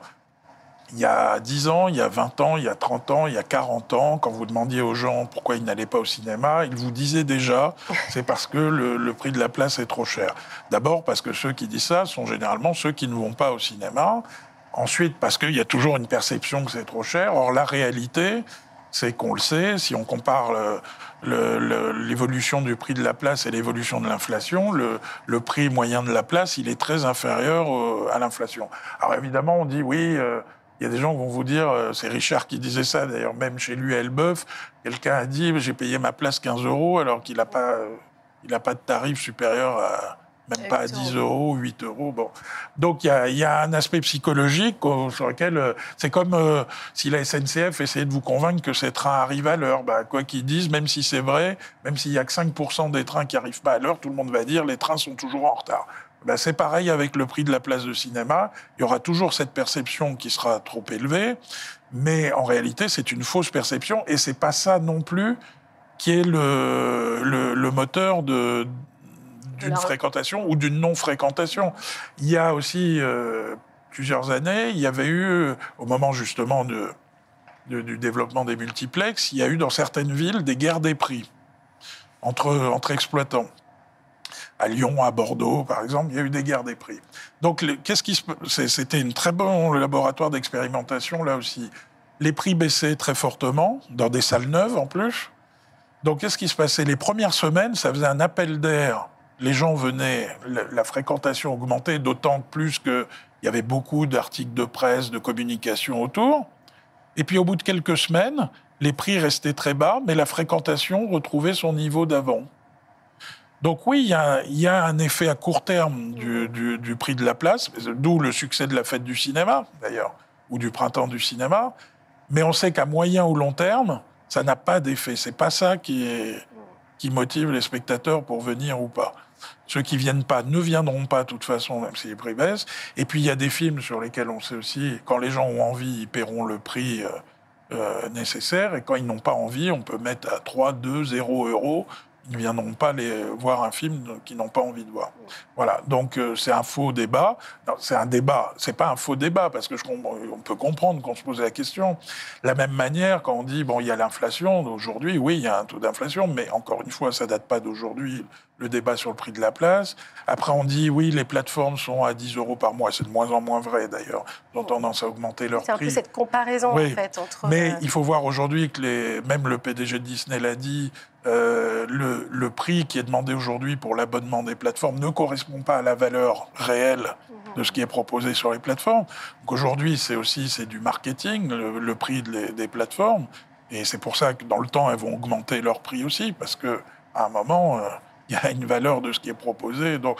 Il y a 10 ans, il y a 20 ans, il y a 30 ans, il y a 40 ans, quand vous demandiez aux gens pourquoi ils n'allaient pas au cinéma, ils vous disaient déjà c'est parce que le, le prix de la place est trop cher. D'abord parce que ceux qui disent ça sont généralement ceux qui ne vont pas au cinéma. Ensuite, parce qu'il y a toujours une perception que c'est trop cher. Or, la réalité, c'est qu'on le sait, si on compare l'évolution du prix de la place et l'évolution de l'inflation, le, le prix moyen de la place, il est très inférieur à l'inflation. Alors évidemment, on dit oui, euh, il y a des gens qui vont vous dire, euh, c'est Richard qui disait ça, d'ailleurs même chez lui à Elbeuf, quelqu'un a dit, j'ai payé ma place 15 euros alors qu'il n'a pas, euh, il pas de tarif supérieur à même pas à 10 euros, 8 euros. Bon. Donc il y a, y a un aspect psychologique au- sur lequel euh, c'est comme euh, si la SNCF essayait de vous convaincre que ces trains arrivent à l'heure. Bah, quoi qu'ils disent, même si c'est vrai, même s'il y a que 5% des trains qui arrivent pas à l'heure, tout le monde va dire les trains sont toujours en retard. Bah, c'est pareil avec le prix de la place de cinéma. Il y aura toujours cette perception qui sera trop élevée, mais en réalité c'est une fausse perception et c'est pas ça non plus qui est le, le, le moteur de d'une fréquentation ou d'une non-fréquentation. Il y a aussi euh, plusieurs années, il y avait eu, au moment justement de, de- du développement des multiplex, il y a eu dans certaines villes des guerres des prix entre, entre exploitants. À Lyon, à Bordeaux, par exemple, il y a eu des guerres des prix. Donc, qu'est-ce qui c'était une très bon laboratoire d'expérimentation là aussi. Les prix baissaient très fortement dans des salles neuves en plus. Donc, qu'est-ce qui se passait? Les premières semaines, ça faisait un appel d'air. Les gens venaient, la fréquentation augmentait, d'autant plus qu'il y avait beaucoup d'articles de presse, de communication autour. Et puis, au bout de quelques semaines, les prix restaient très bas, mais la fréquentation retrouvait son niveau d'avant. Donc oui, il y, a, un effet à court terme du, prix de la place, d'où le succès de la fête du cinéma, d'ailleurs, ou du printemps du cinéma. Mais on sait qu'à moyen ou long terme, ça n'a pas d'effet. C'est pas ça qui motive les spectateurs pour venir ou pas. Ceux qui viennent pas ne viendront pas de toute façon, même si les prix baissent. Et puis il y a des films sur lesquels on sait aussi, quand les gens ont envie, ils paieront le prix euh, euh, nécessaire. Et quand ils n'ont pas envie, on peut mettre à 3, 2, 0 euros. Ils ne viendront pas les, voir un film qu'ils n'ont pas envie de voir. Voilà, donc euh, c'est un faux débat. Non, C'est un débat, c'est pas un faux débat, parce que je, on peut comprendre qu'on se pose la question. De la même manière, quand on dit, bon, il y a l'inflation, aujourd'hui, oui, il y a un taux d'inflation, mais encore une fois, ça date pas d'aujourd'hui, le débat sur le prix de la place. Après, on dit, oui, les plateformes sont à 10 euros par mois. C'est de moins en moins vrai, d'ailleurs. Ils ont tendance à augmenter leur C'est un peu prix. cette comparaison, Oui. en fait, entre... Mais euh, il faut voir aujourd'hui que les, même le PDG de Disney l'a dit, euh, le, prix qui est demandé aujourd'hui pour l'abonnement des plateformes ne correspond pas à la valeur réelle de ce qui est proposé sur les plateformes. Aujourd'hui, c'est aussi c'est du marketing, le, prix des plateformes. Et c'est pour ça que dans le temps, elles vont augmenter leur prix aussi, parce que à un moment, euh, il y a une valeur de ce qui est proposé. Donc,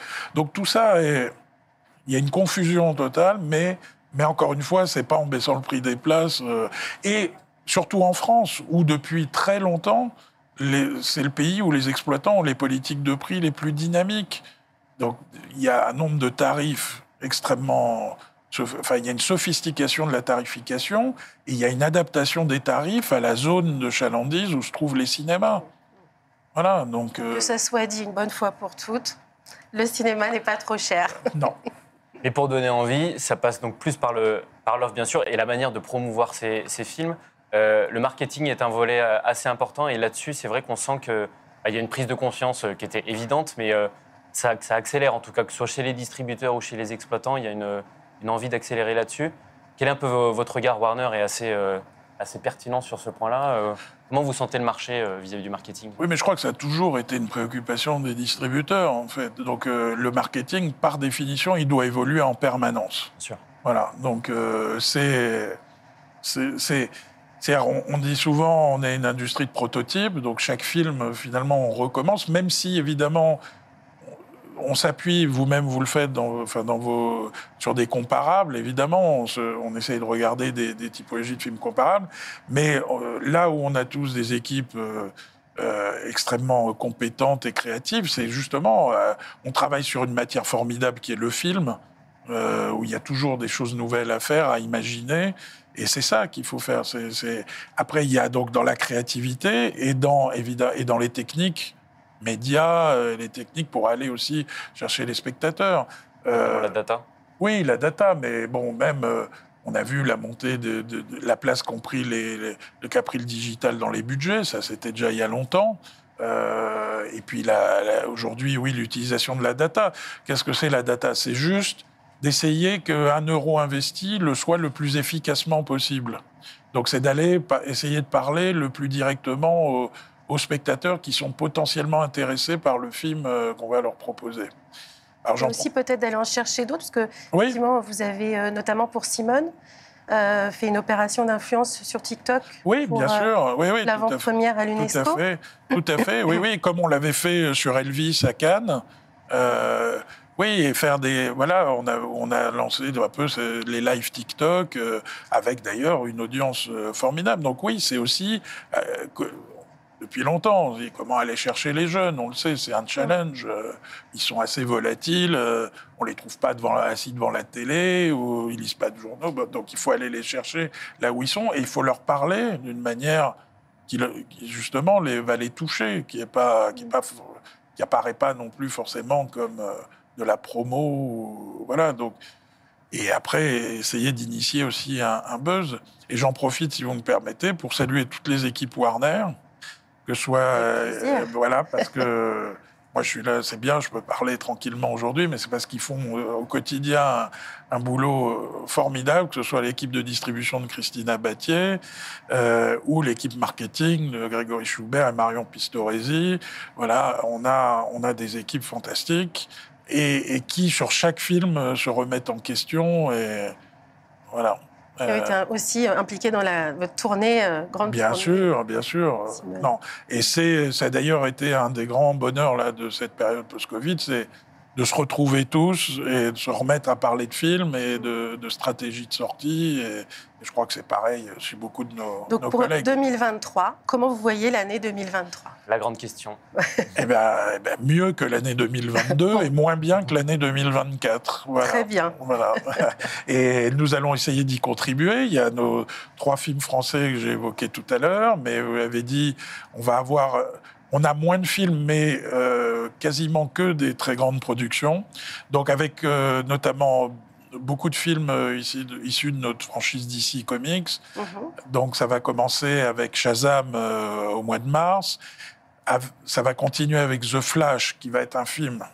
tout ça il y a une confusion totale, mais, encore une fois, c'est pas en baissant le prix des places. euh, et surtout en France, où depuis très longtemps, c'est le pays où les exploitants ont les politiques de prix les plus dynamiques. Donc il y a un nombre de tarifs extrêmement... Enfin, il y a une sophistication de la tarification et il y a une adaptation des tarifs à la zone de chalandise où se trouvent les cinémas. Voilà, donc... euh, Que ça soit dit une bonne fois pour toutes, le cinéma n'est pas trop cher. non. Mais pour donner envie, ça passe donc plus par le par l'offre bien sûr et la manière de promouvoir ces, ces films. Euh, le marketing est un volet euh, assez important et là-dessus, c'est vrai qu'on sent que bah, y a une prise de conscience euh, qui était évidente, mais euh, ça, ça accélère, en tout cas, que ce soit chez les distributeurs ou chez les exploitants, il y a une, une envie d'accélérer là-dessus. Quel est un peu votre regard Warner est assez, euh, assez pertinent sur ce point-là. Comment vous sentez le marché vis-à-vis du marketing? Oui, mais je crois que ça a toujours été une préoccupation des distributeurs, en fait. Donc le marketing, par définition, il doit évoluer en permanence. Bien sûr. Voilà, donc c'est... on, dit souvent, on est une industrie de prototypes, donc chaque film, finalement, on recommence, même si, évidemment, on s'appuie, vous-même vous le faites sur des comparables, évidemment, on, essaye de regarder des, typologies de films comparables, mais euh, là où on a tous des équipes euh, euh, extrêmement compétentes et créatives, c'est justement, on travaille sur une matière formidable qui est le film, euh, où il y a toujours des choses nouvelles à faire, à imaginer, et c'est ça qu'il faut faire. Après, il y a donc dans la créativité et dans, évidemment, et dans les techniques, médias, euh, les techniques pour aller aussi chercher les spectateurs. Euh, la data Oui, la data, mais bon, même euh, on a vu la montée de, la place qu'ont pris les, le qu'a le digital dans les budgets, ça c'était déjà il y a longtemps. et puis aujourd'hui, oui, l'utilisation de la data. Qu'est-ce que c'est la data? C'est juste d'essayer qu'un euro investi le soit le plus efficacement possible. Donc c'est d'aller essayer de parler le plus directement aux, aux spectateurs qui sont potentiellement intéressés par le film euh, qu'on va leur proposer. Alors, aussi peut-être d'aller en chercher d'autres, parce que effectivement, vous avez euh, notamment pour Simone euh, fait une opération d'influence sur TikTok. Oui, bien sûr. Oui, oui, L'avant-première à l'UNESCO. Tout à fait. Tout à fait. oui, oui, comme on l'avait fait sur Elvis à Cannes. Oui, et faire des. Voilà, on a, on a lancé un peu les live TikTok, avec d'ailleurs une audience formidable. Donc, oui, c'est aussi depuis longtemps. On comment aller chercher les jeunes On le sait, c'est un challenge. Euh, ils sont assez volatiles. Euh, on les trouve pas devant, assis devant la télé ou ils lisent pas de journaux. Donc il faut aller les chercher là où ils sont et il faut leur parler d'une manière qui, justement les, va les toucher, qui est pas, non plus forcément comme euh, de la promo. voilà. Donc et après essayer d'initier aussi un, un buzz. Et j'en profite, si vous me permettez, pour saluer toutes les équipes Warner que soit euh, voilà parce que moi je suis là c'est bien je peux parler tranquillement aujourd'hui mais c'est parce qu'ils font euh, au quotidien un, boulot euh, formidable que ce soit l'équipe de distribution de Christina Battier ou l'équipe marketing de Grégory Schubert et Marion Pistoresi voilà on a on a des équipes fantastiques et, et qui sur chaque film se remettent en question et voilà a été aussi impliqué dans la, votre tournée, euh, grande bien tournée. Sûr, bien sûr, Non. Et c'est, ça a d'ailleurs été un des grands bonheurs là, de cette période post-Covid, c'est de se retrouver tous et de se remettre à parler de films et de, de stratégie de sortie. Et, je crois que c'est pareil chez beaucoup de nos, Donc nos pour collègues. 2023, comment vous voyez l'année 2023 La grande question. eh, ben, eh ben, mieux que l'année 2022 et moins bien que l'année 2024. Voilà. Très bien. Voilà. et nous allons essayer d'y contribuer. Il y a nos trois films français que j'ai évoqués tout à l'heure, mais vous l'avez dit, on va avoir on a moins de films, mais euh, quasiment que des très grandes productions. Donc avec euh, notamment beaucoup de films euh, ici, issus de notre franchise DC Comics. Mm -hmm. Donc ça va commencer avec Shazam euh, au mois de mars. Ça va continuer avec The Flash, qui va être un film.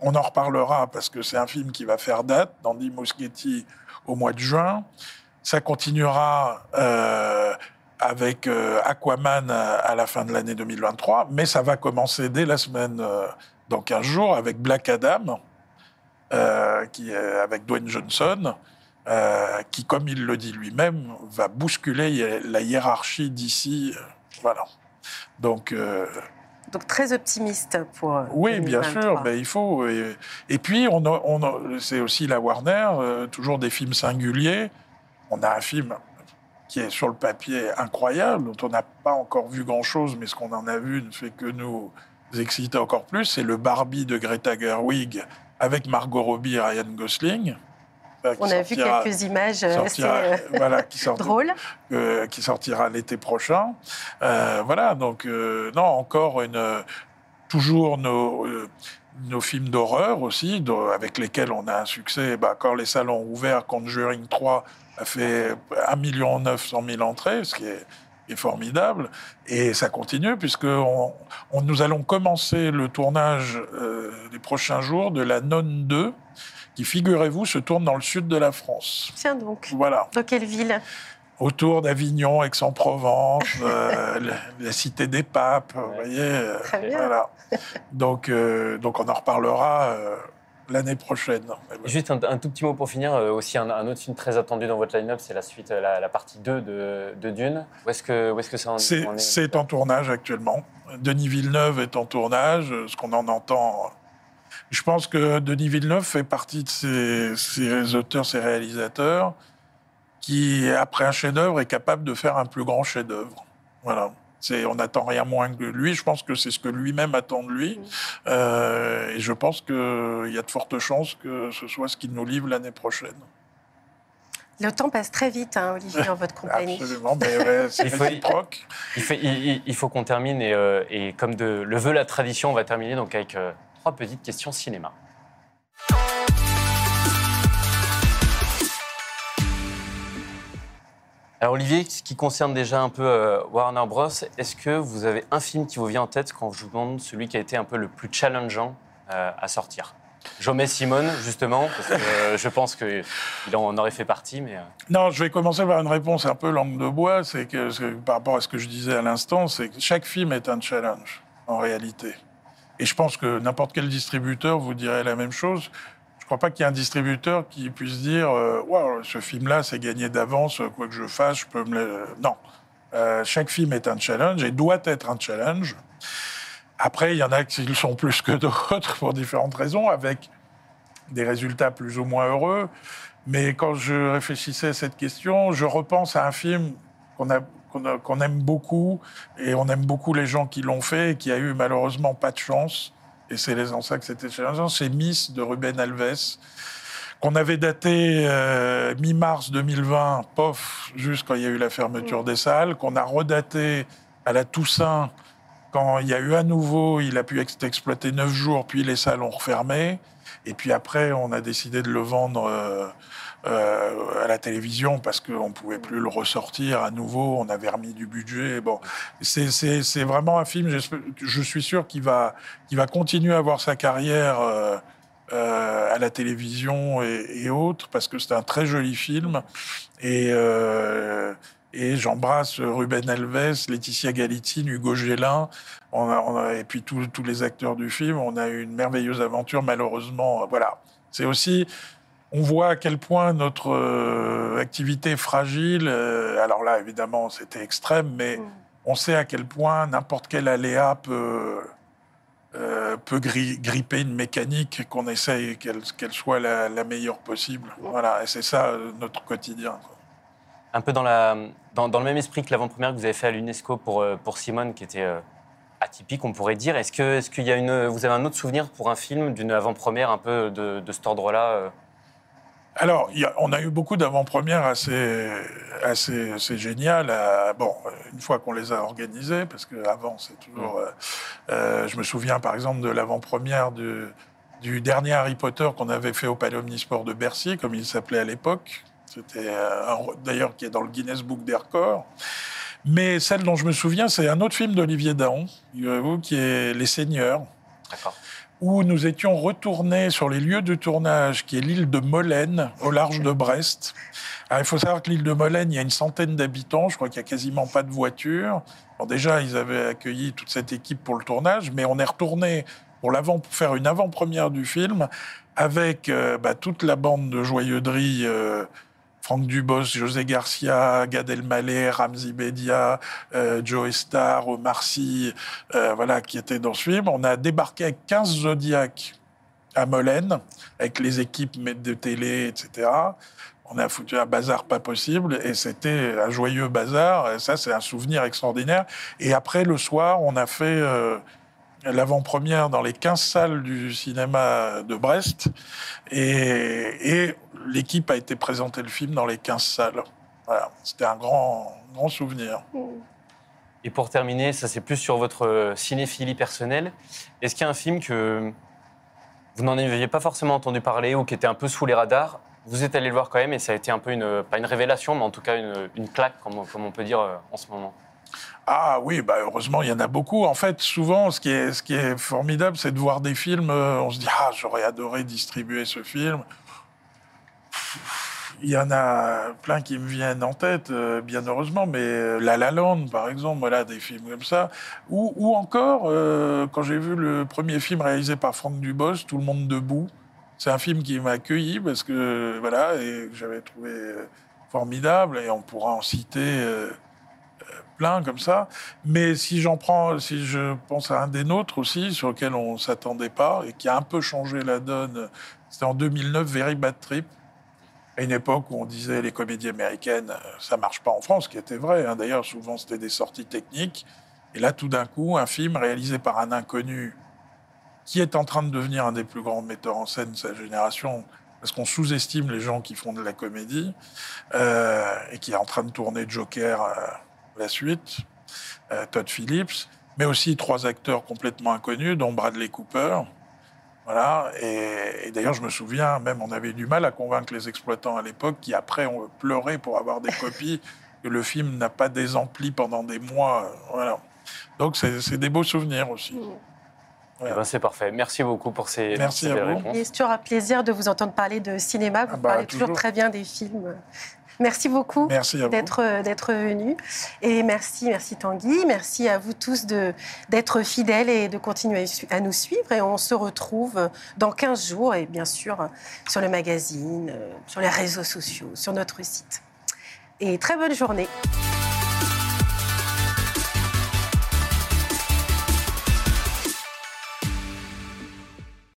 On en reparlera parce que c'est un film qui va faire date, d'Andy Muschietti au mois de juin. Ça continuera avec euh, Aquaman à la fin de l'année 2023, mais ça va commencer dès la semaine, euh, dans 15 jours, avec Black Adam, euh, qui est avec Dwayne Johnson, euh, qui, comme il le dit lui-même, va bousculer la hiérarchie d'ici. voilà. Donc. euh, donc très optimiste pour. Oui, 2023. bien sûr, mais il faut. Et, et puis, on, on c'est aussi la Warner, euh, toujours des films singuliers. On a un film qui est sur le papier incroyable, dont on n'a pas encore vu grand-chose, mais ce qu'on en a vu ne fait que nous exciter encore plus. C'est le Barbie de Greta Gerwig avec Margot Robbie et Ryan Gosling. On a vu quelques images sortira, assez voilà, qui sort, drôles. Euh, qui sortira l'été prochain. Euh, voilà, donc euh, non, encore une, toujours nos, euh, nos films d'horreur aussi, avec lesquels on a un succès. Bah, quand les salons ont ouvert, Conjuring 3 a fait 1 900 000 entrées, ce qui est est formidable. Et ça continue, puisque on, nous allons commencer le tournage euh, les prochains jours de La Nonne 2, qui, figurez-vous, se tourne dans le sud de la France. Tiens donc. Voilà. Dans quelle ville? Autour d'Avignon, Aix-en-Provence, euh, la, cité des papes, vous voyez. Euh, Très bien. Voilà. Donc, euh, donc on en reparlera l'année prochaine. Juste un, tout petit mot pour finir. aussi, un, autre film très attendu dans votre line-up, c'est la suite, la, partie 2 de, de Dune. Où est-ce que, est -ce que ça en, est C'est en tournage actuellement. Denis Villeneuve est en tournage, ce qu'on en entend. Je pense que Denis Villeneuve fait partie de ces, ces auteurs, ces réalisateurs qui, après un chef-d'œuvre, est capable de faire un plus grand chef-d'œuvre. Voilà. On n'attend rien moins que lui. Je pense que c'est ce que lui-même attend de lui. Euh, et je pense qu'il y a de fortes chances que ce soit ce qu'il nous livre l'année prochaine. Le temps passe très vite, hein, Olivier, dans votre compagnie. Absolument, mais c'est réciproque. Il faut, il, faut qu'on termine, et, euh, et, comme de, le veut la tradition, on va terminer donc avec euh, trois petites questions cinéma. Alors Olivier, ce qui concerne déjà un peu euh, Warner Bros, est-ce que vous avez un film qui vous vient en tête quand je vous demande celui qui a été un peu le plus challengeant euh, à sortir? Mets Simone, justement, parce que euh, je pense qu'il en aurait fait partie. Mais, Non, je vais commencer par une réponse un peu langue de bois. C'est que, par rapport à ce que je disais à l'instant, c'est que chaque film est un challenge, en réalité. Et je pense que n'importe quel distributeur vous dirait la même chose. Je ne crois pas qu'il y ait un distributeur qui puisse dire euh, ce film-là, c'est gagné d'avance, quoi que je fasse, je peux me. Non. Euh, chaque film est un challenge et doit être un challenge. Après, il y en a qui le sont plus que d'autres pour différentes raisons, avec des résultats plus ou moins heureux. Mais quand je réfléchissais à cette question, je repense à un film qu'on qu'on aime beaucoup, et on aime beaucoup les gens qui l'ont fait, et qui a eu malheureusement pas de chance et c'est les ça que c'était challengeant, c'est Miss de Ruben Alves, qu'on avait daté euh, mi-mars 2020, pof, juste quand il y a eu la fermeture des salles, qu'on a redaté à la Toussaint, quand il y a eu à nouveau, il a pu être exploité neuf jours, puis les salles ont refermé, et puis après, on a décidé de le vendre. Euh, euh, à la télévision parce qu'on ne pouvait plus le ressortir à nouveau, on avait remis du budget. Bon, c'est vraiment un film, je suis sûr qu'il va, va continuer à avoir sa carrière euh, euh, à la télévision et, autres, parce que c'est un très joli film. Et, j'embrasse Ruben Alves, Laetitia Galitine, Hugo Gélin, et puis tous les acteurs du film. On a eu une merveilleuse aventure, malheureusement. Voilà. C'est aussi on voit à quel point notre euh, activité est fragile. Euh, alors là, évidemment, c'était extrême, mais mm. on sait à quel point n'importe quel aléa peut, euh, peut gripper une mécanique qu'on essaye qu'elle soit la, meilleure possible. Voilà, et c'est ça notre quotidien. Un peu dans, la, dans, le même esprit que l'avant-première que vous avez fait à l'UNESCO pour, pour Simone, qui était atypique, on pourrait dire. Est-ce que, est qu'il y a une, vous avez un autre souvenir pour un film d'une avant-première un peu de, de cet ordre-là alors, on a eu beaucoup d'avant-premières assez, assez, assez géniales. Euh, bon, une fois qu'on les a organisées, parce qu'avant, c'est toujours. Mm. Euh, euh, je me souviens, par exemple, de l'avant-première du, du, dernier Harry Potter qu'on avait fait au Palais Omnisport de Bercy, comme il s'appelait à l'époque. C'était d'ailleurs qui est dans le Guinness Book des records. Mais celle dont je me souviens, c'est un autre film d'Olivier Daon, qui est Les Seigneurs. D'accord où nous étions retournés sur les lieux de tournage, qui est l'île de Molène, au large de Brest. il faut savoir que l'île de Molène, il y a une centaine d'habitants, je crois qu'il n'y a quasiment pas de voitures. déjà, ils avaient accueilli toute cette équipe pour le tournage, mais on est retourné pour, faire une avant-première du film avec euh, bah, toute la bande de joyeuderie. Euh, Franck Dubos, José Garcia, Gad Elmaleh, Ramzi Bedia, euh, Joe Star, Omar Sy, euh, voilà, qui étaient dans ce film. On a débarqué avec 15 Zodiacs à Molène, avec les équipes de télé, etc. On a foutu un bazar pas possible et c'était un joyeux bazar. Ça, c'est un souvenir extraordinaire. Et après, le soir, on a fait euh, l'avant-première dans les 15 salles du cinéma de Brest. Et, l'équipe a été présenter le film dans les 15 salles. C'était un grand, grand souvenir. Et pour terminer, ça c'est plus sur votre cinéphilie personnelle. Est-ce qu'il y a un film que vous n'en aviez pas forcément entendu parler ou qui était un peu sous les radars? Vous êtes allé le voir quand même et ça a été un peu une, pas une révélation, mais en tout cas une, claque, comme, comme on peut dire euh, en ce moment Ah oui, bah heureusement, il y en a beaucoup. En fait, souvent, ce qui est, formidable, c'est de voir des films, euh, on se dit, ah, j'aurais adoré distribuer ce film. Il y en a plein qui me viennent en tête, euh, bien heureusement, mais euh, La La Land, par exemple, voilà, des films comme ça. Ou, encore, quand j'ai vu le premier film réalisé par Franck Dubos, Tout le monde debout, c'est un film qui m'a accueilli parce que, voilà, et j'avais trouvé formidable, et on pourra en citer comme ça. Mais si j'en prends, si je pense à un des nôtres aussi, sur lequel on s'attendait pas, et qui a un peu changé la donne, c'était en 2009, Very Bad Trip à une époque où on disait les comédies américaines, euh, ça marche pas en France, ce qui était vrai. hein. D'ailleurs, souvent c'était des sorties techniques. Et là, tout d'un coup, un film réalisé par un inconnu qui est en train de devenir un des plus grands metteurs en scène de sa génération, parce qu'on sous-estime les gens qui font de la comédie, euh, et qui est en train de tourner Joker, euh, la suite, euh, Todd Phillips, mais aussi trois acteurs complètement inconnus, dont Bradley Cooper. Voilà. Et, et d'ailleurs, je me souviens, même on avait du mal à convaincre les exploitants à l'époque, qui après ont pleuré pour avoir des copies, que le film n'a pas désempli pendant des mois. Voilà. Donc c'est des beaux souvenirs aussi. Eh ben, c'est parfait. Merci beaucoup pour ces, Merci ces à vous. réponses. Et c'est toujours un plaisir de vous entendre parler de cinéma. Vous Ah bah, parlez toujours. toujours. très bien des films. Merci beaucoup vous. d'être d'être venu. Et merci, merci Tanguy. Merci à vous tous de d'être fidèles et de continuer à nous suivre. Et on se retrouve dans 15 jours et bien sûr sur le magazine, euh, sur les réseaux sociaux, sur notre site. Et très bonne journée.